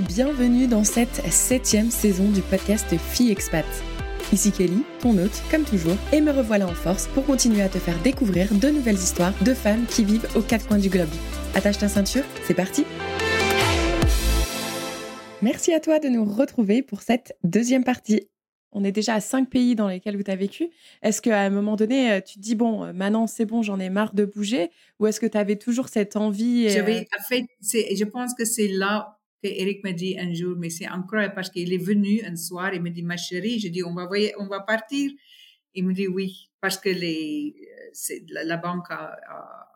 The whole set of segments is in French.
et bienvenue dans cette septième saison du podcast Fille Expat. Ici Kelly, ton hôte, comme toujours, et me revoilà en force pour continuer à te faire découvrir de nouvelles histoires de femmes qui vivent aux quatre coins du globe. Attache ta ceinture, c'est parti Merci à toi de nous retrouver pour cette deuxième partie. On est déjà à cinq pays dans lesquels vous avez vécu. Est-ce qu'à un moment donné, euh, tu te dis, bon, euh, maintenant c'est bon, j'en ai marre de bouger Ou est-ce que tu avais toujours cette envie euh, J'avais, en fait, je pense que c'est là que Eric m'a dit un jour, mais c'est incroyable parce qu'il est venu un soir, il me dit, ma chérie, je dis, on va, voyer, on va partir. Il me dit oui, parce que les, la, la banque a,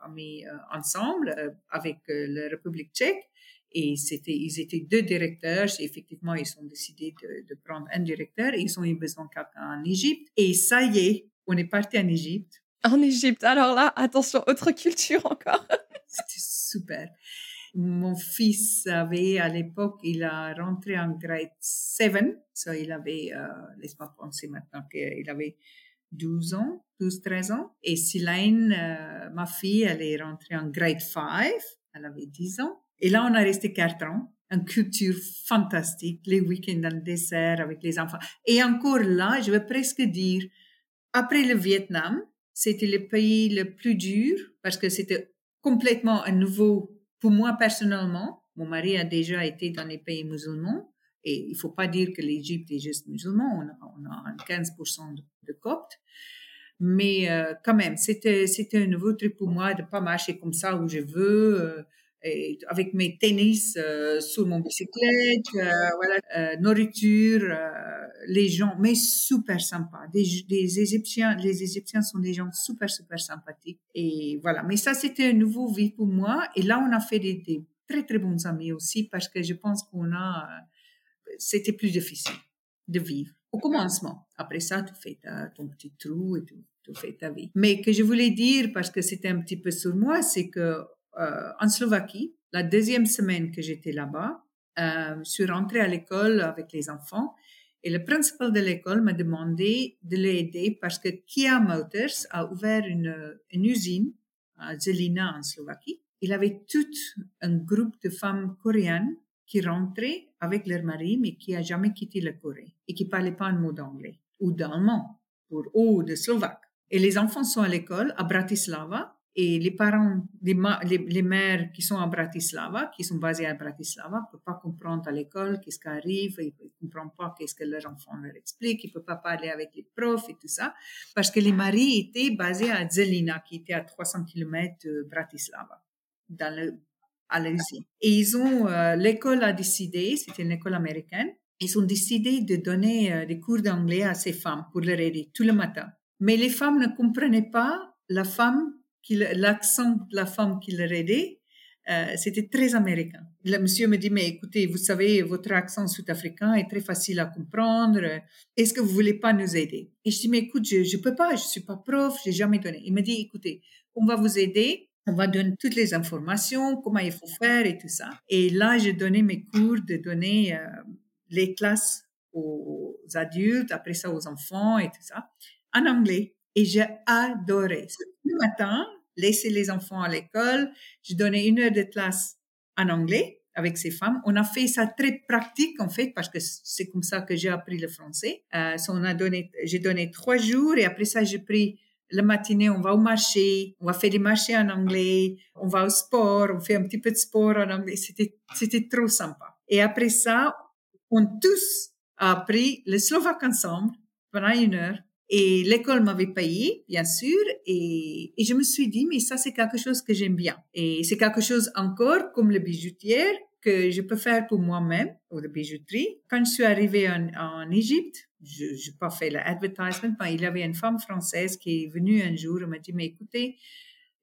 a, mis ensemble avec la République tchèque et c'était, ils étaient deux directeurs. Et effectivement, ils ont décidé de, de prendre un directeur et ils ont eu besoin de quelqu'un en Égypte. Et ça y est, on est parti en Égypte. En Égypte. Alors là, attention, autre culture encore. c'était super. Mon fils avait, à l'époque, il a rentré en grade 7. So il avait, euh, laisse-moi penser maintenant qu'il avait 12 ans, 12, 13 ans. Et Silane, euh, ma fille, elle est rentrée en grade 5. Elle avait 10 ans. Et là, on a resté quatre ans. Une culture fantastique, les week-ends dans le dessert avec les enfants. Et encore là, je vais presque dire, après le Vietnam, c'était le pays le plus dur parce que c'était complètement un nouveau, pour moi personnellement. Mon mari a déjà été dans les pays musulmans et il faut pas dire que l'Égypte est juste musulman. On a, on a 15% de, de, coptes. Mais euh, quand même, c'était, un nouveau truc pour moi de pas marcher comme ça où je veux. Avec mes tennis euh, sur mon bicyclette, euh, voilà, euh, nourriture, les gens, mais super sympas. Des, Égyptiens, les Égyptiens sont des gens super super sympathiques. Et voilà, mais ça c'était un nouveau vie pour moi. Et là on a fait des, très très bons amis aussi parce que je pense qu'on a, c'était plus difficile de vivre au commencement. Après ça, tu fais ton petit trou et tu fais ta vie. Mais que je voulais dire parce que c'était un petit peu sur moi, c'est que euh, en Slovaquie. La deuxième semaine que j'étais là-bas, euh, je suis rentrée à l'école avec les enfants et le principal de l'école m'a demandé de l'aider parce que Kia Motors a ouvert une, usine à Zelina en Slovaquie. Il avait tout un groupe de femmes coréennes qui rentraient avec leur mari mais qui a jamais quitté la Corée et qui parlaient pas un mot d'anglais ou d'allemand ou de slovaque. Et les enfants sont à l'école à Bratislava et les parents, les, les, mères qui sont à Bratislava, qui sont basées à Bratislava, ne peuvent pas comprendre à l'école qu'est-ce qui arrive, ils ne comprennent pas qu'est-ce que leurs enfants leur expliquent, ils ne peuvent pas parler avec les profs et tout ça, parce que les maris étaient basés à Zelina, qui était à 300 km de Bratislava, dans le, à l'usine. Et ils ont, euh, l'école a décidé, c'était une école américaine, ils ont décidé de donner euh, des cours d'anglais à ces femmes pour leur aider tout le matin. Mais les femmes ne comprenaient pas la femme l'accent de la femme qui leur aidait, euh, c'était très américain. Le monsieur me dit, mais écoutez, vous savez, votre accent sud-africain est très facile à comprendre. Est-ce que vous voulez pas nous aider? Et je dis, mais écoute, je, je peux pas, je suis pas prof, j'ai jamais donné. Il me dit, écoutez, on va vous aider, on va donner toutes les informations, comment il faut faire et tout ça. Et là, j'ai donné mes cours de donner euh, les classes aux adultes, après ça aux enfants et tout ça, en anglais. Et j'ai adoré. Le matin, laisser les enfants à l'école, je donnais une heure de classe en anglais avec ces femmes. On a fait ça très pratique en fait parce que c'est comme ça que j'ai appris le français. Euh, on a donné, j'ai donné trois jours et après ça j'ai pris le matinée, on va au marché, on va faire des marchés en anglais, on va au sport, on fait un petit peu de sport en anglais. C'était, c'était trop sympa. Et après ça, on tous a appris le slovaque ensemble pendant une heure et l'école m'avait payé, bien sûr, et, je me suis dit, mais ça, c'est quelque chose que j'aime bien. Et c'est quelque chose encore, comme le bijoutière, que je peux faire pour moi-même, ou la bijouterie. Quand je suis arrivée en, en Égypte, je n'ai pas fait l'advertisement, mais il y avait une femme française qui est venue un jour et m'a dit, mais écoutez,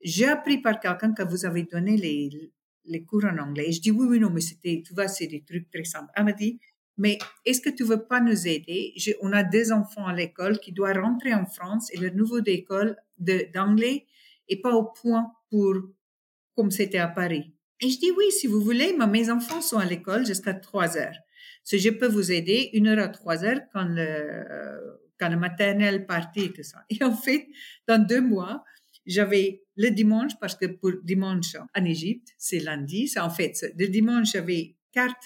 j'ai appris par quelqu'un que vous avez donné les, les cours en anglais. Et je dis, oui, oui, non, mais c'était, tu vois, c'est des trucs très simples. Elle m'a dit, mais est-ce que tu veux pas nous aider? on a deux enfants à l'école qui doivent rentrer en France et le niveau d'école d'anglais est pas au point pour comme c'était à Paris. Et je dis oui, si vous voulez, mes enfants sont à l'école jusqu'à trois heures. Si je peux vous aider une heure à trois heures quand le, quand le maternel partit et tout ça. Et en fait, dans deux mois, j'avais le dimanche, parce que pour dimanche en Égypte, c'est lundi, c'est en fait, le dimanche, j'avais carte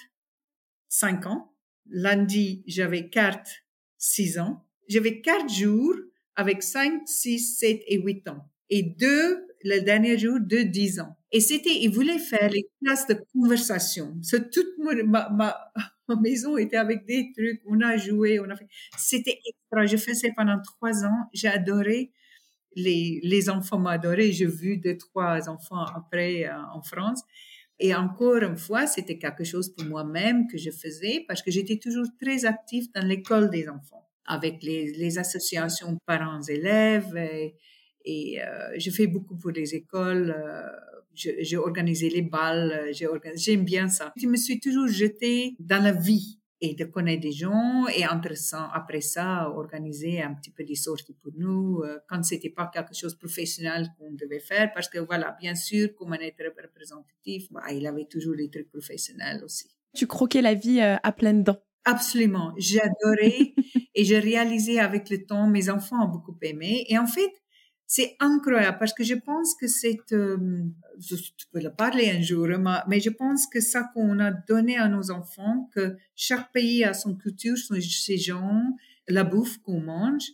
5 ans. Lundi, j'avais carte 6 ans. J'avais quatre jours avec 5, 6, 7 et 8 ans. Et deux, le dernier jour, de 10 ans. Et c'était, ils voulaient faire les classes de conversation. C'est toute ma, ma, ma, maison était avec des trucs. On a joué, on a fait. C'était extra. Je faisais pendant trois ans. J'ai adoré. Les, les enfants adoré. J'ai vu deux, trois enfants après euh, en France. Et encore une fois, c'était quelque chose pour moi-même que je faisais parce que j'étais toujours très active dans l'école des enfants avec les, associations parents-élèves et, euh, je fais beaucoup pour les écoles. Euh, j'ai organisé les balles, j'aime bien ça. Je me suis toujours jetée dans la vie et de connaître des gens et ça, après ça, organiser un petit peu des sorties pour nous euh, quand c'était pas quelque chose de professionnel qu'on devait faire parce que voilà, bien sûr, comme un être représentatif, bah, il avait toujours des trucs professionnels aussi. Tu croquais la vie euh, à pleines dents. Absolument, j'adorais et j'ai réalisé avec le temps, mes enfants ont beaucoup aimé et en fait, c'est incroyable parce que je pense que c'est, euh, tu peux le parler un jour, mais je pense que ça qu'on a donné à nos enfants, que chaque pays a son culture, son, ses gens, la bouffe qu'on mange,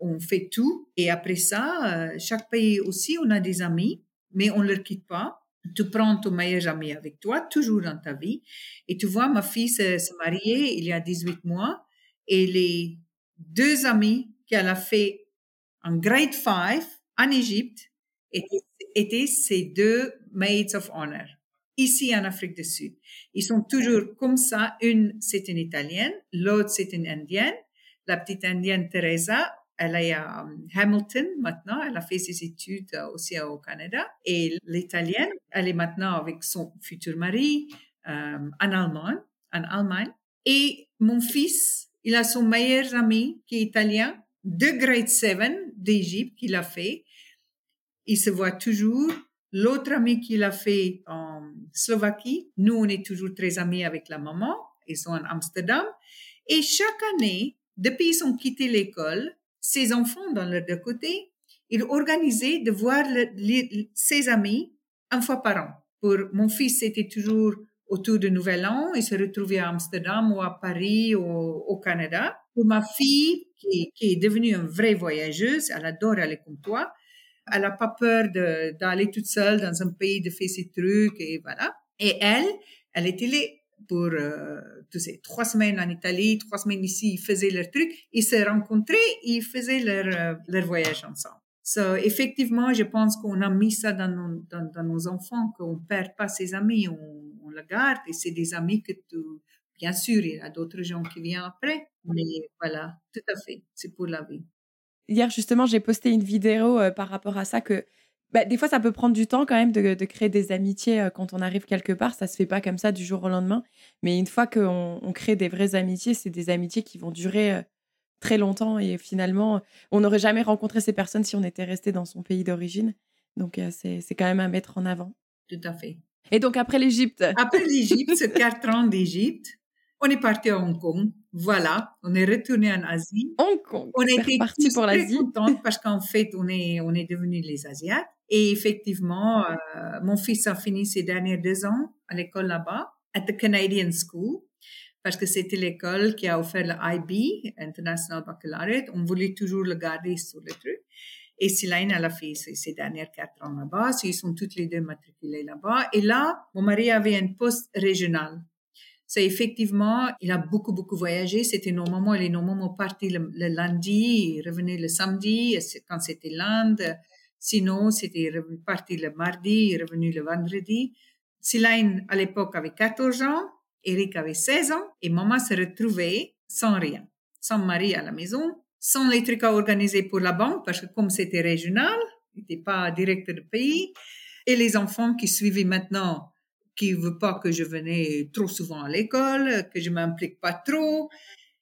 on fait tout. Et après ça, euh, chaque pays aussi, on a des amis, mais on ne leur quitte pas. Tu prends ton meilleur ami avec toi, toujours dans ta vie. Et tu vois, ma fille s'est mariée il y a 18 mois et les deux amis qu'elle a fait en grade 5, en Égypte étaient, ces deux maids of honor. Ici en Afrique du Sud, ils sont toujours comme ça. Une, c'est une Italienne, l'autre, c'est une Indienne. La petite Indienne Teresa, elle est à um, Hamilton maintenant. Elle a fait ses études euh, aussi au Canada. Et l'Italienne, elle est maintenant avec son futur mari euh, en Allemagne. En Allemagne. Et mon fils, il a son meilleur ami qui est italien, de grade 7 d'Égypte qu'il a fait. Il se voit toujours. L'autre ami qu'il a fait en Slovaquie, nous, on est toujours très amis avec la maman. Ils sont en Amsterdam. Et chaque année, depuis qu'ils ont quitté l'école, ses enfants, dans leur deux côtés, ils organisaient de voir ses amis une fois par an. Pour mon fils, c'était toujours autour de Nouvel An. Il se retrouvait à Amsterdam ou à Paris ou au Canada. Pour ma fille, qui, est devenue une vraie voyageuse, elle adore aller comme toi. Elle n'a pas peur d'aller toute seule dans un pays, de faire ses trucs et voilà. Et elle, elle était là pour, euh, tu sais, trois semaines en Italie, trois semaines ici, ils faisaient leur truc, ils se rencontraient, ils faisaient leur, euh, leur voyage ensemble. So, effectivement, je pense qu'on a mis ça dans nos, dans, nos enfants, qu'on perd pas ses amis, on, on le garde et c'est des amis que tu, bien sûr, il y a d'autres gens qui viennent après, mais voilà, tout à fait, c'est pour la vie. Hier, justement, j'ai posté une vidéo euh, par rapport à ça que bah, des fois, ça peut prendre du temps quand même de, de créer des amitiés euh, quand on arrive quelque part. Ça se fait pas comme ça du jour au lendemain. Mais une fois qu'on on crée des vraies amitiés, c'est des amitiés qui vont durer euh, très longtemps. Et finalement, on n'aurait jamais rencontré ces personnes si on était resté dans son pays d'origine. Donc, c'est quand même à mettre en avant. Tout à fait. Et donc, après l'Égypte Après l'Égypte, ce quatre ans d'Égypte, on est parti à Hong Kong. Voilà, on est retourné en Asie. Hong Kong. On était parti pour l'Asie. parce qu'en fait, on est on est devenus les Asiates. Et effectivement, euh, mon fils a fini ses derniers deux ans à l'école là-bas, à the Canadian School, parce que c'était l'école qui a offert le IB, International Baccalaureate. On voulait toujours le garder sur le truc. Et Silaine, elle a fait ses, dernières quatre ans là-bas. Ils sont toutes les deux matriculés là-bas. Et là, mon mari avait un poste régional. C'est effectivement, il a beaucoup, beaucoup voyagé. C'était nos moments, les nos moments partis le, le lundi, revenait le samedi, quand c'était l'Inde. Sinon, c'était parti le mardi, revenu le vendredi. Silaine, à l'époque, avait 14 ans. Eric avait 16 ans. Et maman se retrouvait sans rien. Sans mari à la maison, sans les trucs à organiser pour la banque, parce que comme c'était régional, il n'était pas directeur de pays, et les enfants qui suivaient maintenant, qui veulent pas que je venais trop souvent à l'école, que je m'implique pas trop.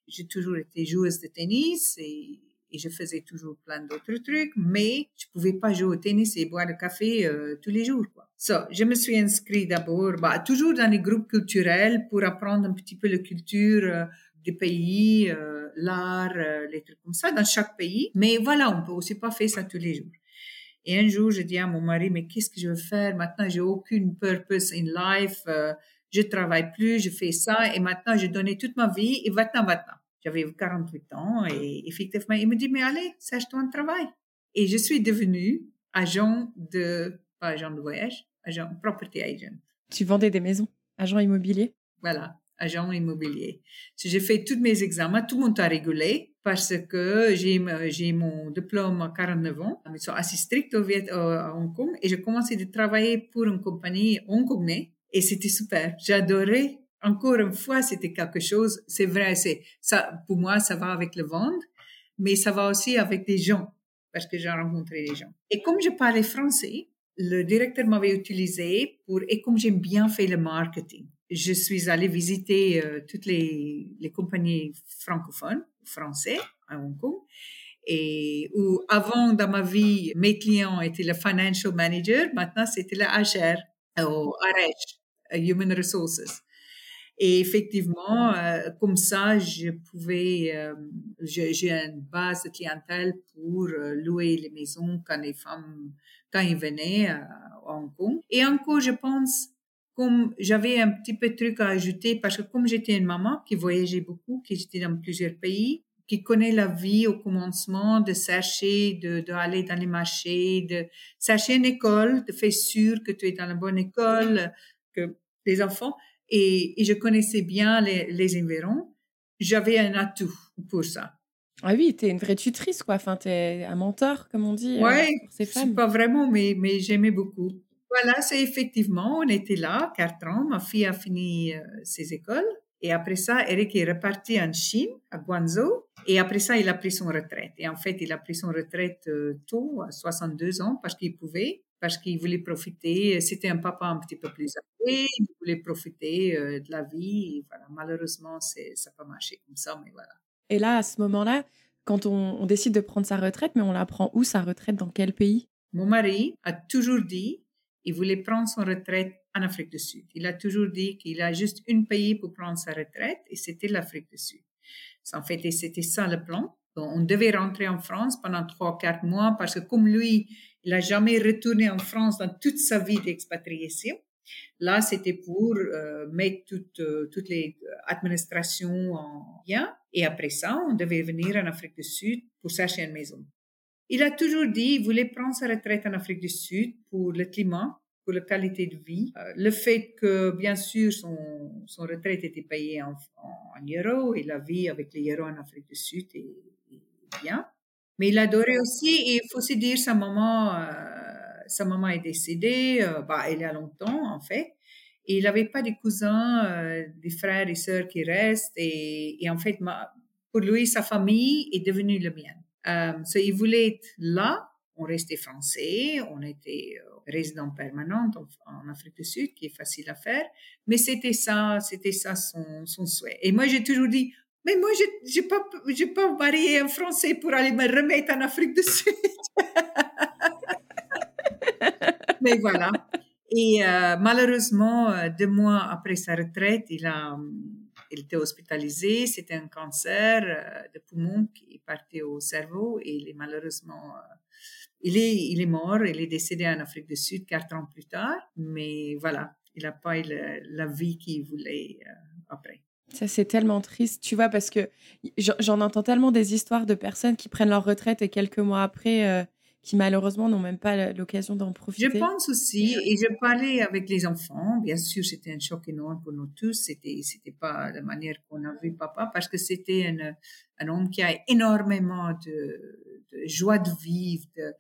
J'ai toujours été joueuse de tennis et, je faisais toujours plein d'autres trucs, mais je pouvais pas jouer au tennis et boire le café euh, tous les jours. Quoi. So, je me suis inscrite d'abord, bah, toujours dans les groupes culturels pour apprendre un petit peu la culture euh, des pays, euh, l'art, euh, les trucs comme ça, dans chaque pays. Mais voilà, on peut aussi pas faire ça tous les jours. Et un jour, je dis à mon mari, mais qu'est-ce que je veux faire? Maintenant? J'ai aucune purpose in life. Euh, je travaille plus, je fais ça, et maintenant, j'ai donné toute ma vie, et maintenant, maintenant. J'avais 48 ans, et effectivement, il me dit, mais allez, cherche-toi un travail. Et je suis devenue agent de, pas agent de voyage, agent, property agent. Tu vendais des maisons, agent immobilier? Voilà, agent immobilier. J'ai fait tous mes examens, tout le monde a rigolé parce que j'ai, mon diplôme à 49 ans, ils sont assez stricts au Viet, à Hong Kong, et j'ai commencé à travailler pour une compagnie hongkongaise, et c'était super. J'adorais. Encore une fois, c'était quelque chose, c'est vrai, c'est, ça, pour moi, ça va avec le vendre, mais ça va aussi avec des gens, parce que j'ai rencontré des gens. Et comme je parlais français, le directeur m'avait utilisé pour, et comme j'aime bien faire le marketing, je suis allée visiter euh, toutes les, les compagnies francophones, français, à Hong Kong. Et où avant, dans ma vie, mes clients étaient le financial manager, maintenant c'était le HR, au RH, Human Resources. Et effectivement, euh, comme ça, je pouvais, euh, j'ai une base de clientèle pour louer les maisons quand les femmes, quand ils venaient à Hong Kong. Et encore, je pense, comme j'avais un petit peu de truc à ajouter, parce que comme j'étais une maman qui voyageait beaucoup, qui était dans plusieurs pays, qui connaît la vie au commencement, de chercher, de, d'aller dans les marchés, de chercher une école, de faire sûr que tu es dans la bonne école, que les enfants, et, et je connaissais bien les, les environs, j'avais un atout pour ça. Ah oui, tu es une vraie tutrice, quoi. Enfin, tu es un mentor, comme on dit. Oui, euh, pas vraiment, mais, mais j'aimais beaucoup. Voilà, c'est effectivement, on était là, quatre ans. Ma fille a fini euh, ses écoles. Et après ça, Eric est reparti en Chine, à Guangzhou. Et après ça, il a pris son retraite. Et en fait, il a pris son retraite euh, tôt, à 62 ans, parce qu'il pouvait, parce qu'il voulait profiter. C'était un papa un petit peu plus âgé, il voulait profiter euh, de la vie. Et voilà, malheureusement, ça n'a pas marché comme ça, mais voilà. Et là, à ce moment-là, quand on, on décide de prendre sa retraite, mais on la prend où sa retraite Dans quel pays? Mon mari a toujours dit il voulait prendre son retraite en Afrique du Sud. Il a toujours dit qu'il a juste un pays pour prendre sa retraite et c'était l'Afrique du Sud. En fait, c'était ça le plan. on devait rentrer en France pendant trois, quatre mois parce que comme lui, il n'a jamais retourné en France dans toute sa vie d'expatriation. Là, c'était pour euh, mettre toutes, euh, toutes les administrations en bien. Et après ça, on devait venir en Afrique du Sud pour chercher une maison. Il a toujours dit qu'il voulait prendre sa retraite en Afrique du Sud pour le climat, pour la qualité de vie. Euh, le fait que, bien sûr, son, retraite était payée en, euros et la vie avec les euros en Afrique du Sud est, bien. Mais il adorait aussi, et il faut aussi dire, sa maman, euh, sa maman est décédée, euh, bah, elle a longtemps, en fait. Et il n'avait pas des cousins, des frères et sœurs qui restent. Et, en fait, pour lui, sa famille est devenue la mienne. Euh, il voulait être là. On restait français, on était euh, résident permanent en, Afrique du Sud, qui est facile à faire. Mais c'était ça, c'était ça son, son souhait. Et moi, j'ai toujours dit, mais moi, je n'ai pas, pas marié un Français pour aller me remettre en Afrique du Sud. mais voilà. Et euh, malheureusement, euh, deux mois après sa retraite, il a, il était hospitalisé. C'était un cancer euh, de poumon qui parti au cerveau et il est malheureusement, euh, il est, il est mort. Il est décédé en Afrique du Sud quatre ans plus tard. Mais voilà, il n'a pas eu la vie qu'il voulait euh, après. Ça, c'est tellement triste, tu vois, parce que j'en entends tellement des histoires de personnes qui prennent leur retraite et quelques mois après, qui malheureusement n'ont même pas l'occasion d'en profiter. Je pense aussi, et je parlais avec les enfants, bien sûr c'était un choc énorme pour nous tous, c'était c'était pas la manière qu'on a vu papa, parce que c'était un, un homme qui a énormément de, de joie de vivre, de,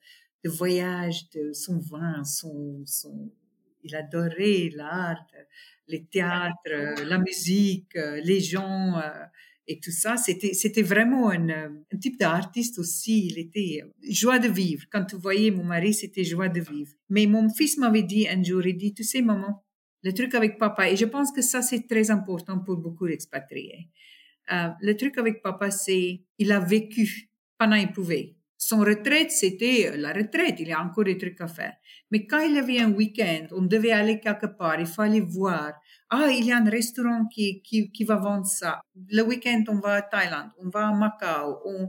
de, voyage, de son vin, son, son il adorait l'art, les théâtres, la musique, les gens. Euh, et tout ça, c'était, c'était vraiment un, un type d'artiste aussi. Il était joie de vivre. Quand tu voyais mon mari, c'était joie de vivre. Mais mon fils m'avait dit un jour, il dit, tu sais, maman, le truc avec papa, et je pense que ça, c'est très important pour beaucoup d'expatriés. Euh, le truc avec papa, c'est, il a vécu pendant qu'il pouvait. Son retraite, c'était la retraite. Il y a encore des trucs à faire. Mais quand il avait un week-end, on devait aller quelque part, il fallait voir ah, il y a un restaurant qui, qui, qui va vendre ça. Le week-end, on va à Thaïlande, on va à Macao. On...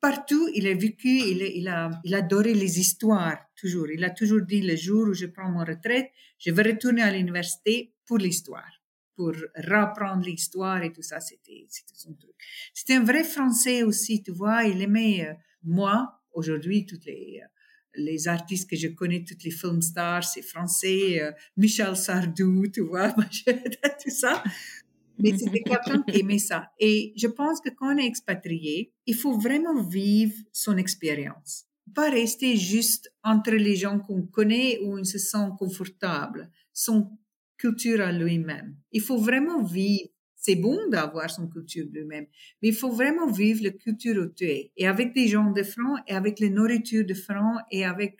Partout, il a vécu, il, il, a, il a adoré les histoires, toujours. Il a toujours dit, le jour où je prends mon retraite, je vais retourner à l'université pour l'histoire, pour reprendre l'histoire et tout ça, c'était son truc. C'était un vrai Français aussi, tu vois, il aimait, euh, moi, aujourd'hui, toutes les... Euh, les artistes que je connais, toutes les film stars, c'est français, euh, Michel Sardou, tu vois, tout ça. Mais c'était quelqu'un qui aimait ça. Et je pense que quand on est expatrié, il faut vraiment vivre son expérience. Pas rester juste entre les gens qu'on connaît où on se sent confortable. Son culture à lui-même. Il faut vraiment vivre. C'est bon d'avoir son culture lui-même, mais il faut vraiment vivre la culture es. Et avec des gens de France, et avec la nourriture de France, et avec...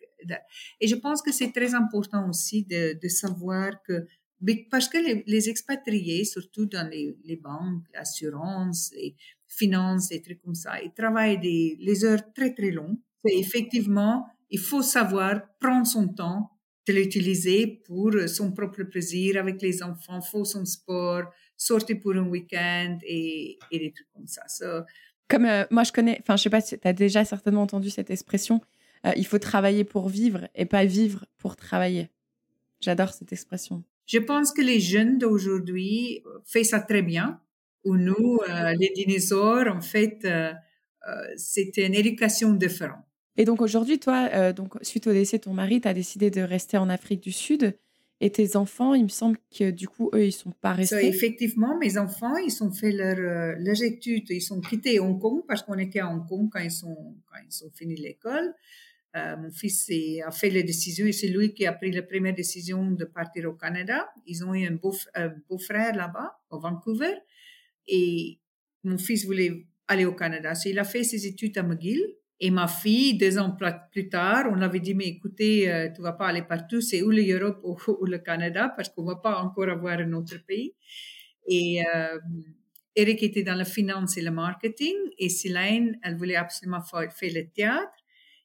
Et je pense que c'est très important aussi de, savoir que parce que les, expatriés, surtout dans les, les banques, l'assurance, les finances, des trucs comme ça, ils travaillent des les heures très très longues. Effectivement, il faut savoir prendre son temps de l'utiliser pour son propre plaisir avec les enfants, faire son sport, sortir pour un week-end et, et des trucs comme ça. Comme euh, moi, je connais, enfin, je sais pas si tu as déjà certainement entendu cette expression, euh, il faut travailler pour vivre et pas vivre pour travailler. J'adore cette expression. Je pense que les jeunes d'aujourd'hui font ça très bien. Ou nous, euh, les dinosaures, en fait, euh, euh, c'était une éducation différente. Et donc aujourd'hui, toi, donc suite au décès de ton mari, tu as décidé de rester en Afrique du Sud. Et tes enfants, il me semble que du coup, eux, ils sont pas restés. effectivement, mes enfants, ils ont fait leur, leurs études. Ils sont quittés Hong Kong parce qu'on était à Hong Kong quand ils sont, quand ils ont fini l'école. Euh, mon fils a fait les décisions et c'est lui qui a pris la première décision de partir au Canada. Ils ont eu un beau, beau frère là-bas, au Vancouver, et mon fils voulait aller au Canada. il a fait ses études à McGill. Et ma fille, deux ans plus tard, on avait dit, mais écoutez, euh, tu vas pas aller partout, c'est ou l'Europe ou, le Canada, parce qu'on va pas encore avoir un autre pays. Et euh, Eric était dans la finance et le marketing, et Céline, elle voulait absolument faire le théâtre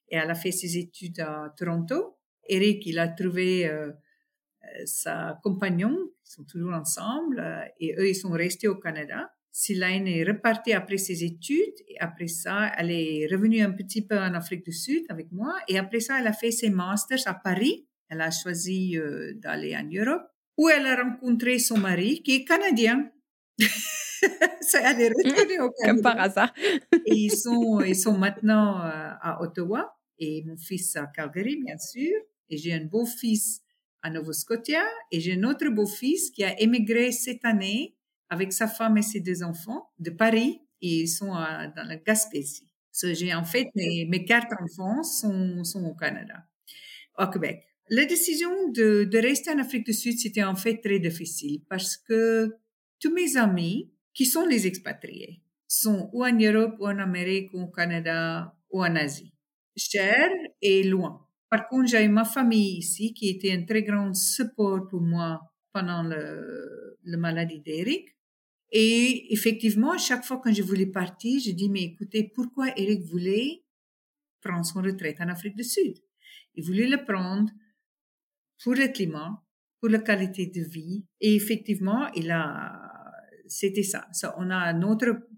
et elle a fait ses études à Toronto. Eric, il a trouvé euh, euh, sa compagnon, ils sont toujours ensemble, et eux, ils sont restés au Canada. Silaine est repartie après ses études, et après ça, elle est revenue un petit peu en Afrique du Sud avec moi, et après ça, elle a fait ses masters à Paris. Elle a choisi d'aller en Europe, où elle a rencontré son mari, qui est canadien. elle est retournée au Canada. Comme par hasard. et ils sont, ils sont maintenant à Ottawa et mon fils à Calgary, bien sûr. Et j'ai un beau-fils à Nova Scotia et j'ai un autre beau-fils qui a émigré cette année avec sa femme et ses deux enfants de Paris et ils sont dans la Gaspésie. So, j'ai en fait mes, mes quatre enfants sont, sont au Canada, au Québec. La décision de, de rester en Afrique du Sud, c'était en fait très difficile parce que tous mes amis qui sont les expatriés sont ou en Europe, ou en Amérique, ou au Canada, ou en Asie cher et loin. Par contre, j'ai ma famille ici qui était un très grand support pour moi pendant le, la maladie d'Eric. Et effectivement, à chaque fois que je voulais partir, je dis, mais écoutez, pourquoi Eric voulait prendre son retraite en Afrique du Sud? Il voulait le prendre pour le climat, pour la qualité de vie. Et effectivement, il a, c'était ça. ça. On a notre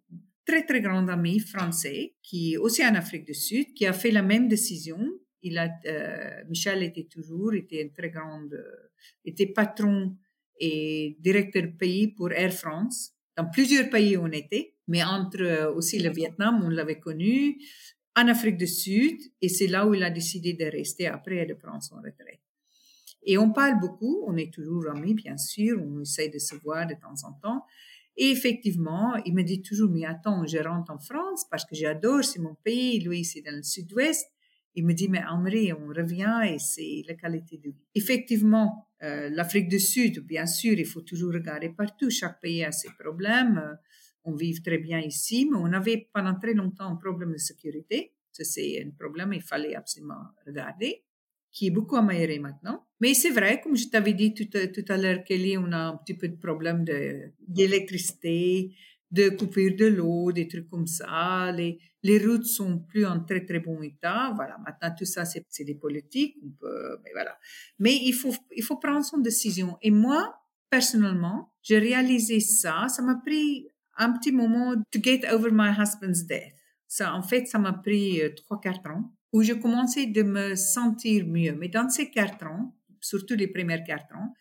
très, très grand ami français qui est aussi en Afrique du Sud, qui a fait la même décision. Il a, euh, Michel était toujours, était un très grand, euh, était patron et directeur pays pour Air France. Dans plusieurs pays on était, mais entre euh, aussi le Vietnam, on l'avait connu, en Afrique du Sud, et c'est là où il a décidé de rester après et de prendre son retraite. Et on parle beaucoup, on est toujours amis, bien sûr, on essaie de se voir de temps en temps, et effectivement, il me dit toujours, mais attends, je rentre en France parce que j'adore, c'est mon pays, lui, c'est dans le sud-ouest. Il me dit, mais Henri, on revient et c'est la qualité de vie. Effectivement, euh, l'Afrique du Sud, bien sûr, il faut toujours regarder partout. Chaque pays a ses problèmes. On vit très bien ici, mais on avait pendant très longtemps un problème de sécurité. C'est un problème, il fallait absolument regarder qui est beaucoup amélioré maintenant. Mais c'est vrai, comme je t'avais dit tout, à l'heure, Kelly, on a un petit peu de problème d'électricité, de, coupure de l'eau, des trucs comme ça. Les, les routes sont plus en très très bon état. Voilà, maintenant tout ça c'est des politiques. On peut, mais voilà. Mais il faut il faut prendre son décision. Et moi personnellement, j'ai réalisé ça. Ça m'a pris un petit moment to get over my husband's death. Ça, en fait, ça m'a pris euh, trois quatre ans où je commençais de me sentir mieux. Mais dans ces quatre ans, surtout les premiers quatre ans,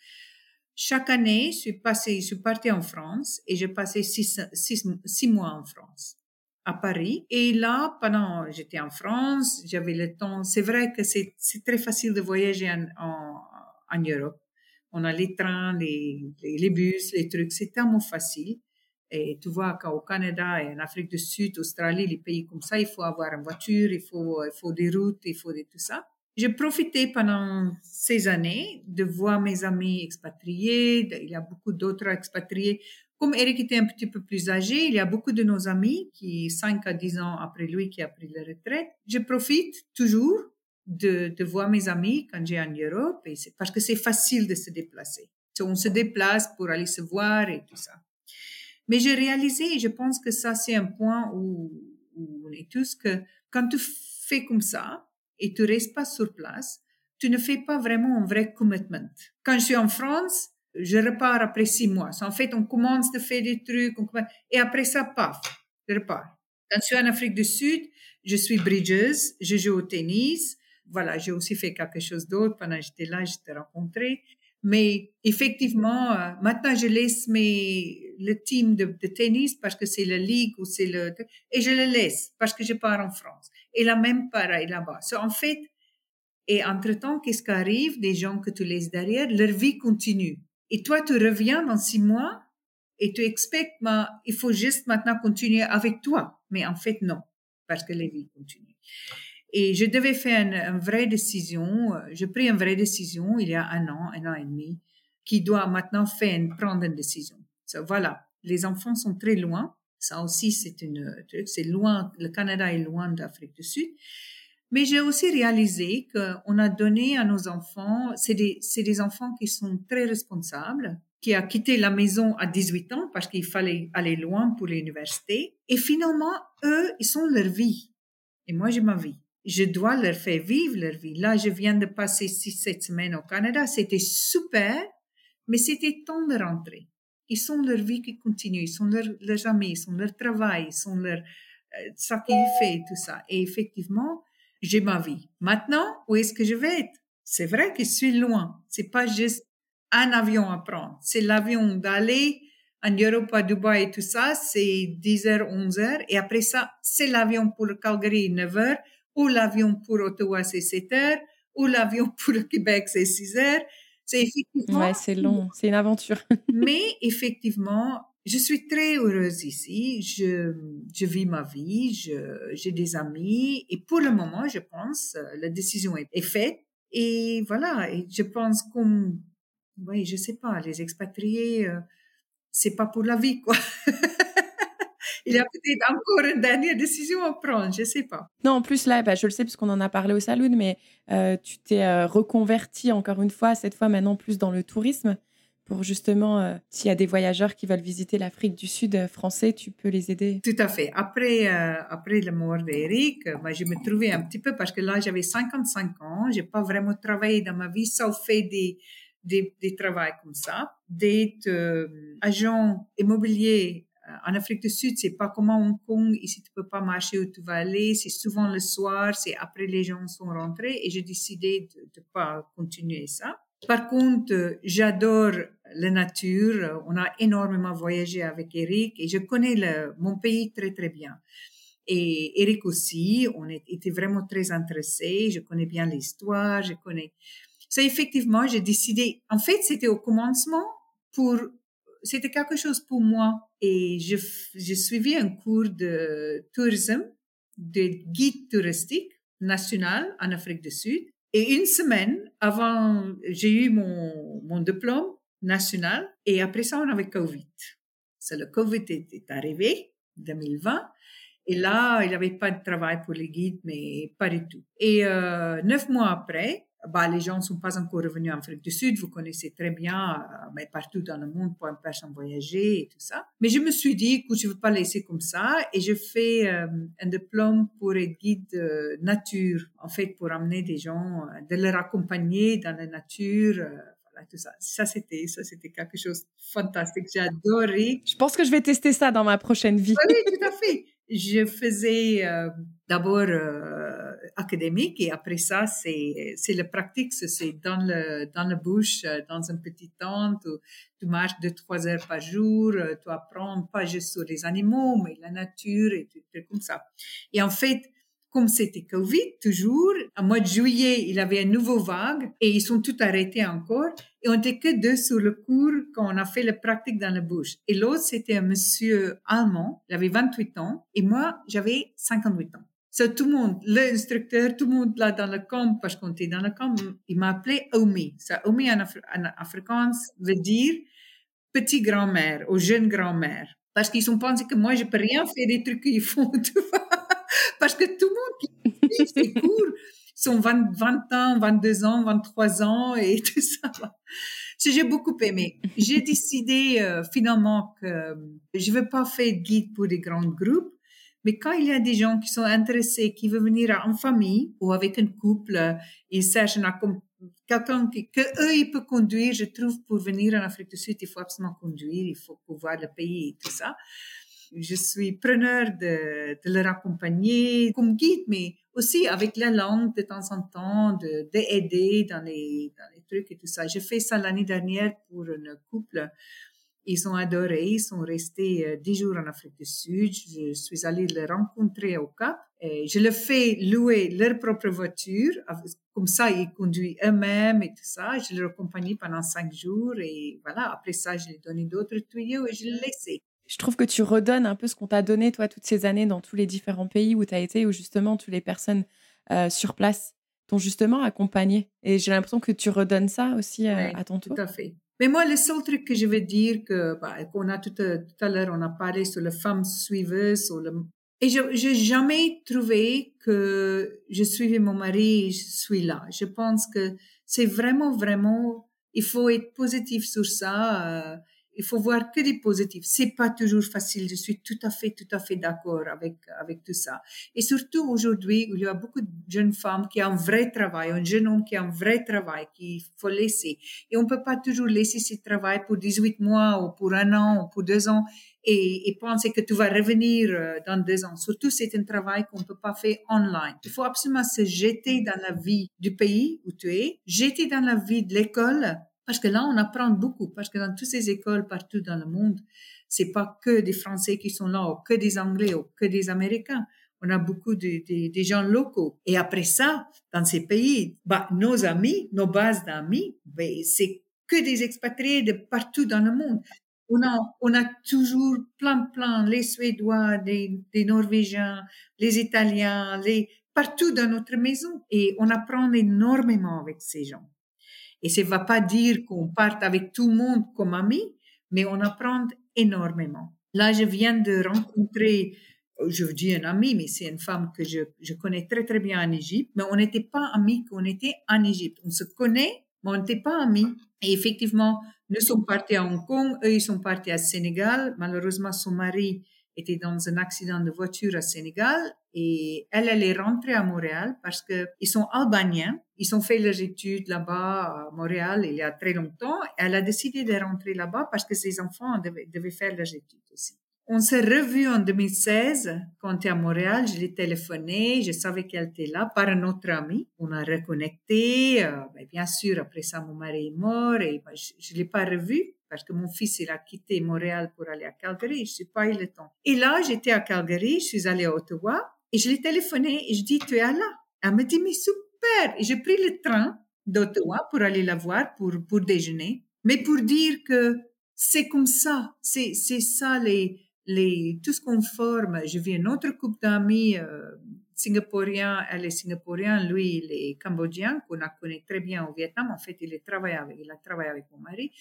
chaque année, je suis passée, je suis partie en France et j'ai passé six, six, six mois en France à Paris. Et là, pendant, j'étais en France, j'avais le temps. C'est vrai que c'est, très facile de voyager en, en, Europe. On a les trains, les, les, bus, les trucs. C'est tellement facile. Et tu vois qu'au Canada et en Afrique du Sud, Australie, les pays comme ça, il faut avoir une voiture, il faut, il faut des routes, il faut tout ça. J'ai profité pendant ces années de voir mes amis expatriés. Il y a beaucoup d'autres expatriés. Comme Eric était un petit peu plus âgé, il y a beaucoup de nos amis qui, 5 à 10 ans après lui, qui a pris la retraite. Je profite toujours de, de voir mes amis quand j'ai en Europe et parce que c'est facile de se déplacer. on se déplace pour aller se voir et tout ça. Mais j'ai réalisé, et je pense que ça, c'est un point où, où on est tous, que quand tu fais comme ça, et tu restes pas sur place, tu ne fais pas vraiment un vrai commitment. Quand je suis en France, je repars après six mois. En fait, on commence de faire des trucs, et après ça, paf, je repars. Quand je suis en Afrique du Sud, je suis bridges, je joue au tennis. Voilà, j'ai aussi fait quelque chose d'autre pendant que j'étais là, je t'ai rencontré. Mais effectivement, euh, maintenant, je laisse mes, le team de, de tennis parce que c'est la ligue ou c'est le, et je le laisse parce que je pars en France. Et la même pareil là-bas. en fait, et entre-temps, qu'est-ce qui arrive? Des gens que tu laisses derrière, leur vie continue. Et toi, tu reviens dans six mois et tu expectes, mais il faut juste maintenant continuer avec toi. Mais en fait, non, parce que la vie continue. Et je devais faire une, une vraie décision. J'ai pris une vraie décision il y a un an, un an et demi, qui doit maintenant faire prendre une décision. voilà, les enfants sont très loin. Ça aussi, c'est une truc. C'est loin. Le Canada est loin d'Afrique du Sud. Mais j'ai aussi réalisé qu'on a donné à nos enfants, c'est des, c'est des enfants qui sont très responsables, qui a quitté la maison à 18 ans parce qu'il fallait aller loin pour l'université. Et finalement, eux, ils sont leur vie. Et moi, j'ai ma vie je dois leur faire vivre leur vie. Là, je viens de passer six, sept semaines au Canada. C'était super, mais c'était temps de rentrer. Ils sont leur vie qui continue, ils sont leur, leurs amis, ils sont leur travail, ils sont leur, euh, ça qu'ils font, tout ça. Et effectivement, j'ai ma vie. Maintenant, où est-ce que je vais être? C'est vrai que je suis loin. C'est pas juste un avion à prendre. C'est l'avion d'aller en Europe, à Dubaï et tout ça, c'est 10 heures, 11 heures. Et après ça, c'est l'avion pour Calgary, 9 heures ou l'avion pour Ottawa, c'est 7 heures, ou l'avion pour le Québec, c'est 6 heures. C'est effectivement. Ouais, c'est long, c'est une aventure. mais effectivement, je suis très heureuse ici. Je, je vis ma vie, j'ai des amis, et pour le moment, je pense, la décision est, est faite. Et voilà, et je pense comme, oui, je sais pas, les expatriés, euh, c'est pas pour la vie, quoi. il y a peut-être encore une dernière décision à prendre, je ne sais pas. Non, en plus, là, bah, je le sais puisqu'on en a parlé au salon, mais euh, tu t'es euh, reconverti encore une fois, cette fois maintenant plus dans le tourisme, pour justement, euh, s'il y a des voyageurs qui veulent visiter l'Afrique du Sud français, tu peux les aider. Tout à fait. Après, après la mort d'Eric, bah, je me trouvais un petit peu, parce que là, j'avais 55 ans, je n'ai pas vraiment travaillé dans ma vie, sauf fait des des, des travaux comme ça, d'être agent immobilier en Afrique du Sud, c'est pas comme à Hong Kong. Ici, tu peux pas marcher où tu vas aller. C'est souvent le soir, c'est après les gens sont rentrés et j'ai décidé de, de pas continuer ça. Par contre, j'adore la nature. On a énormément voyagé avec Eric et je connais mon pays très, très bien. Et Eric aussi, on était vraiment très intéressés. Je connais bien l'histoire, je connais. Ça, effectivement, j'ai décidé, en fait, c'était au commencement pour c'était quelque chose pour moi. Et je, suivi un cours de tourisme, de guide touristique national en Afrique du Sud. Et une semaine avant, j'ai eu mon, mon diplôme national. Et après ça, on avait Covid. C'est le Covid est, arrivé, 2020. Et là, il n'y avait pas de travail pour les guides, mais pas du tout. Et euh, neuf mois après, bah, les gens ne sont pas encore revenus en Afrique du Sud. Vous connaissez très bien, euh, mais partout dans le monde, pour une personne voyager et tout ça. Mais je me suis dit, écoute, je ne veux pas laisser comme ça. Et je fais euh, un diplôme pour être guide nature, en fait, pour amener des gens, euh, de leur accompagner dans la nature. voilà, tout ça. Ça, c'était, ça, c'était quelque chose de fantastique. J'ai adoré. Je pense que je vais tester ça dans ma prochaine vie. oui, tout à fait. Je faisais d'abord académique et après ça, c'est, le pratique, c'est dans dans le bush, euh, dans un petit tente où tu marches deux, trois heures par jour, euh, tu apprends pas juste sur les animaux, mais la nature et tout, comme ça. Et en fait, comme c'était Covid, toujours, en mois de juillet, il avait un nouveau vague et ils sont tout arrêtés encore. Et on était que deux sur le cours quand on a fait la pratique dans la bouche. Et l'autre, c'était un monsieur allemand, il avait 28 ans et moi, j'avais 58 ans. So, tout le monde, l'instructeur, tout le monde là dans le camp, parce qu'on était dans le camp, il m'a appelé Omi. Ça, Omi en, afrikaans veut dire petit grand-mère ou jeune grand-mère. Parce qu'ils ont pensé que moi, je peux rien faire des trucs qu'ils font. Parce que tout le monde qui suit ces cours sont 20, 20 ans, 22 ans, 23 ans et tout ça. J'ai beaucoup aimé. J'ai décidé euh, finalement que je ne veux pas faire de guide pour des grands groupes, mais quand il y a des gens qui sont intéressés, qui veulent venir en famille ou avec un couple, ils cherchent quelqu'un que eux, ils peuvent conduire. Je trouve pour venir en Afrique du Sud, il faut absolument conduire, il faut pouvoir le pays et tout ça. Je suis preneur de, de leur accompagner comme guide, mais aussi avec la langue de temps en temps, de d'aider dans les, dans les trucs et tout ça. J'ai fait ça l'année dernière pour un couple. Ils ont adoré, ils sont restés euh, dix jours en Afrique du Sud. Je suis allée les rencontrer au Cap. Je leur fais louer leur propre voiture. Comme ça, ils conduisent eux-mêmes et tout ça. Je les accompagne pendant cinq jours. Et voilà, après ça, je ai donné d'autres tuyaux et je les laissais je trouve que tu redonnes un peu ce qu'on t'a donné, toi, toutes ces années dans tous les différents pays où tu as été, où justement, toutes les personnes euh, sur place t'ont justement accompagné. Et j'ai l'impression que tu redonnes ça aussi euh, à ton tour. Tout à fait. Mais moi, le seul truc que je veux dire, que, bah, qu'on a tout, euh, tout à l'heure, on a parlé sur les femmes suiveuses, le... et je n'ai jamais trouvé que je suivais mon mari et je suis là. Je pense que c'est vraiment, vraiment, il faut être positif sur ça il faut voir que des positifs. C'est pas toujours facile. Je suis tout à fait, tout à fait d'accord avec, avec tout ça. Et surtout aujourd'hui, il y a beaucoup de jeunes femmes qui ont un vrai travail, un jeune homme qui a un vrai travail qu'il faut laisser. Et on peut pas toujours laisser ce travail pour 18 mois ou pour un an ou pour deux ans et, et penser que tu vas revenir euh, dans deux ans. Surtout, c'est un travail qu'on peut pas faire online. Il faut absolument se jeter dans la vie du pays où tu es, jeter dans la vie de l'école parce que là, on apprend beaucoup, parce que dans toutes ces écoles partout dans le monde, c'est pas que des Français qui sont là, ou que des Anglais, ou que des Américains. On a beaucoup de, gens locaux. Et après ça, dans ces pays, bah, nos amis, nos bases d'amis, ben, c'est que des expatriés de partout dans le monde. On a, on a toujours plein, plein, les Suédois, des Norvégiens, les Italiens, les, partout dans notre maison. Et on apprend énormément avec ces gens. Et ça ne va pas dire qu'on parte avec tout le monde comme amis, mais on apprend énormément. Là, je viens de rencontrer, je dis un ami, mais c'est une femme que je, je connais très très bien en Égypte, mais on n'était pas amis qu'on était en Égypte. On se connaît, mais on n'était pas amis. Et effectivement, nous sommes partis à Hong Kong, eux, ils sont partis à Sénégal. Malheureusement, son mari était dans un accident de voiture à Sénégal et elle, elle est rentrée à Montréal parce que ils sont albaniens. Ils ont fait leurs études là-bas à Montréal il y a très longtemps. Elle a décidé de rentrer là-bas parce que ses enfants devaient, faire leurs études aussi. On s'est revus en 2016 quand j'étais à Montréal. Je l'ai téléphoné, je savais qu'elle était là par un autre ami. On a reconnecté. Euh, ben, bien sûr, après ça, mon mari est mort et ben, je ne l'ai pas revu parce que mon fils, il a quitté Montréal pour aller à Calgary. Je n'ai pas eu le temps. Et là, j'étais à Calgary, je suis allée à Ottawa et je l'ai téléphoné et je dis, tu es là. Elle me dit, mais super. J'ai pris le train d'Ottawa pour aller la voir pour, pour déjeuner. Mais pour dire que c'est comme ça. C'est, c'est ça les, les, tout ce qu'on forme. Je vis une autre couple d'amis, euh, singapouriens, elle est singapourienne, lui, il est cambodgien, qu'on a connu très bien au Vietnam. En fait, il, est avec, il a travaillé avec mon mari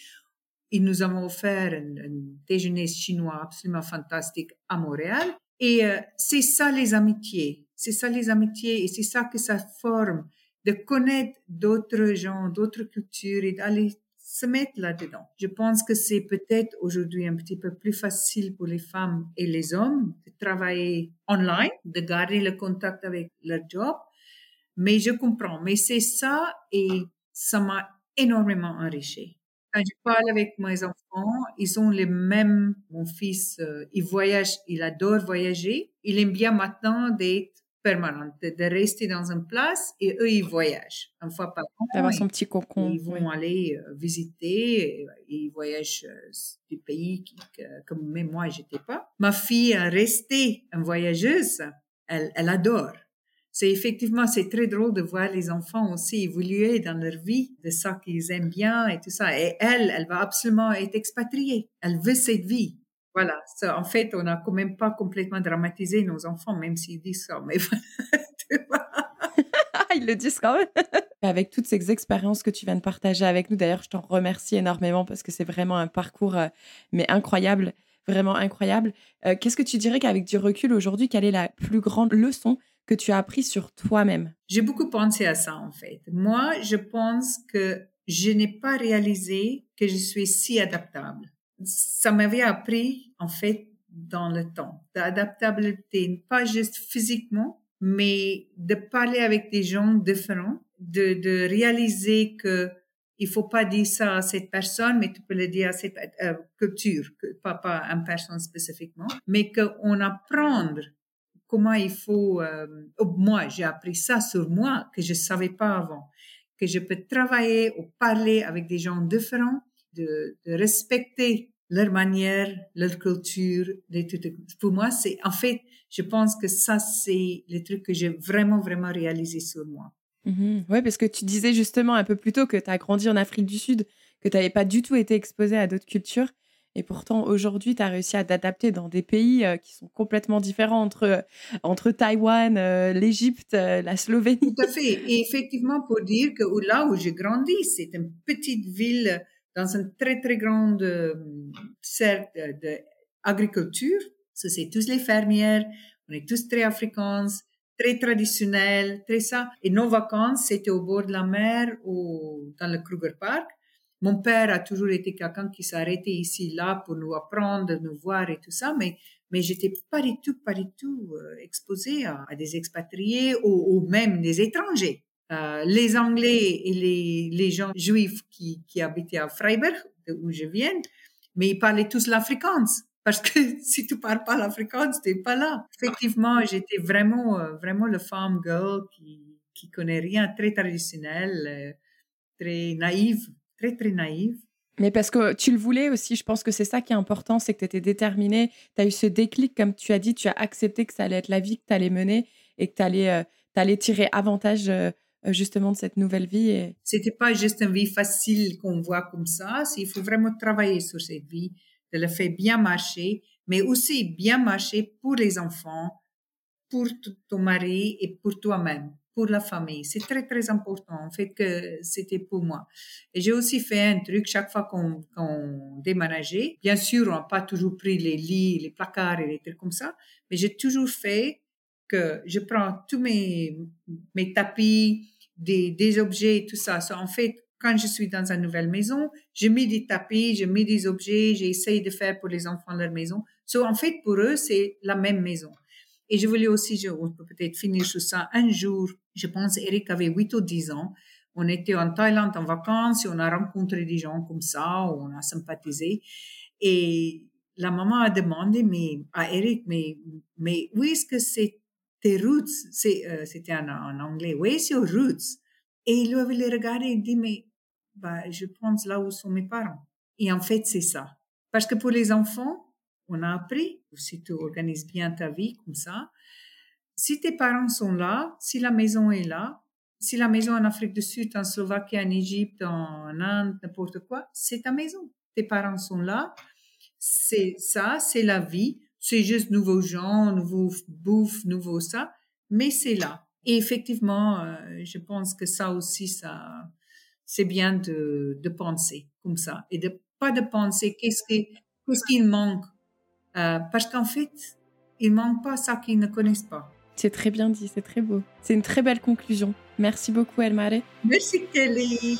ils nous avons offert un, déjeuner chinois absolument fantastique à Montréal. Et euh, c'est ça les amitiés. C'est ça les amitiés et c'est ça que ça forme, de connaître d'autres gens, d'autres cultures et d'aller se mettre là-dedans. Je pense que c'est peut-être aujourd'hui un petit peu plus facile pour les femmes et les hommes de travailler online, de garder le contact avec leur job. Mais je comprends. Mais c'est ça et ça m'a énormément enrichi. Quand je parle avec mes enfants, ils ont les mêmes. Mon fils, euh, il voyage, il adore voyager. Il aime bien maintenant d'être permanente, de, rester dans une place et eux, ils voyagent une fois par an. D'avoir son petit cocon. Ils vont aller euh, visiter, ils voyagent euh, du pays qui, que, comme même moi, j'étais pas. Ma fille a resté une voyageuse, elle, elle adore. C'est effectivement, c'est très drôle de voir les enfants aussi évoluer dans leur vie, de ça qu'ils aiment bien et tout ça. Et elle, elle va absolument être expatriée. Elle veut cette vie. Voilà. en fait, on n'a quand même pas complètement dramatisé nos enfants, même s'ils disent ça. Mais Ils le disent quand même. avec toutes ces expériences que tu viens de partager avec nous, d'ailleurs, je t'en remercie énormément parce que c'est vraiment un parcours, euh, mais incroyable, vraiment incroyable. Euh, qu'est-ce que tu dirais qu'avec du recul aujourd'hui, quelle est la plus grande leçon que tu as appris sur toi-même? J'ai beaucoup pensé à ça, en fait. Moi, je pense que je n'ai pas réalisé que je suis si adaptable ça m'avait appris, en fait, dans le temps, d'adaptabilité, pas juste physiquement, mais de parler avec des gens différents, de, de réaliser que il faut pas dire ça à cette personne, mais tu peux le dire à cette euh, culture, pas, pas à une personne spécifiquement, mais qu'on apprend comment il faut, euh, moi, j'ai appris ça sur moi que je savais pas avant, que je peux travailler ou parler avec des gens différents, de, de respecter leur manière, leur culture. Pour moi, c'est, en fait, je pense que ça, c'est le truc que j'ai vraiment, vraiment réalisé sur moi. Mm-hmm. Oui, parce que tu disais justement un peu plus tôt que tu as grandi en Afrique du Sud, que tu n'avais pas du tout été exposé à d'autres cultures. Et pourtant, aujourd'hui, tu as réussi à t'adapter dans des pays euh, qui sont complètement différents entre, euh, entre Taïwan, euh, l'Égypte, la Slovénie. Tout à fait. Et effectivement, pour dire que là où j'ai grandi, c'est une petite ville dans une très, très grande euh, cercle d'agriculture. Ça, c'est tous les fermières. On est tous très africains, très traditionnels, très ça. Et nos vacances, c'était au bord de la mer ou dans le Kruger Park. Mon père a toujours été quelqu'un qui s'arrêtait ici, là, pour nous apprendre, nous voir et tout ça, mais, mais j'étais pas du tout, pas du tout euh, exposée à, des expatriés ou même des étrangers. Euh, les Anglais et les, gens juifs qui, habitaient à Freiburg, où je viens, mais ils parlaient tous l'afrikaans. Parce que si tu parles pas l'afrikaans, tu n'es pas là. Effectivement, j'étais vraiment, euh, vraiment le farm girl qui, qui connaît rien, très traditionnel, euh, très naïve, très, très naïve. Mais parce que tu le voulais aussi, je pense que c'est ça qui est important, c'est que tu étais déterminée, tu as eu ce déclic, comme tu as dit, tu as accepté que ça allait être la vie que tu allais mener et que tu allais, tirer avantage justement de cette nouvelle vie. Et... C'était pas juste une vie facile qu'on voit comme ça. Il faut vraiment travailler sur cette vie, de le faire bien marcher, mais aussi bien marcher pour les enfants, pour ton mari et pour toi-même, pour la famille. C'est très, très important. En fait, que c'était pour moi. Et j'ai aussi fait un truc chaque fois qu'on qu déménageait. Bien sûr, on n'a pas toujours pris les lits, les placards et les trucs comme ça, mais j'ai toujours fait que je prends tous mes, mes tapis, des, des objets, tout ça. en fait, quand je suis dans une nouvelle maison, je mets des tapis, je mets des objets, j'essaye de faire pour les enfants leur maison. So, en fait, pour eux, c'est la même maison. Et je voulais aussi, je, on peut peut-être finir sur ça. Un jour, je pense, Eric avait 8 ou 10 ans. On était en Thaïlande en vacances on a rencontré des gens comme ça, on a sympathisé. Et la maman a demandé mais, à Eric, mais, mais où est-ce que c'est tes roots, euh, c'était en, en, anglais, where's your roots? Et il avait le regardé et dit, mais bah, je pense là où sont mes parents. Et en fait, c'est ça. Parce que pour les enfants, on a appris, si tu organises bien ta vie comme ça, si tes parents sont là, si la maison est là, si la maison en Afrique du Sud, en Slovaquie, en Égypte, en Inde, n'importe quoi, c'est ta maison. Tes parents sont là, c'est ça, c'est la vie c'est juste nouveaux gens, nouveau bouffe, nouveau ça, mais c'est là. Et effectivement, euh, je pense que ça aussi, ça, c'est bien de, de penser comme ça et de pas de penser qu'est-ce qui, qu'est-ce qu'il manque, euh, parce qu'en fait, il manque pas ça qu'ils ne connaissent pas. C'est très bien dit, c'est très beau. C'est une très belle conclusion. Merci beaucoup, Elmare. Merci, Kelly.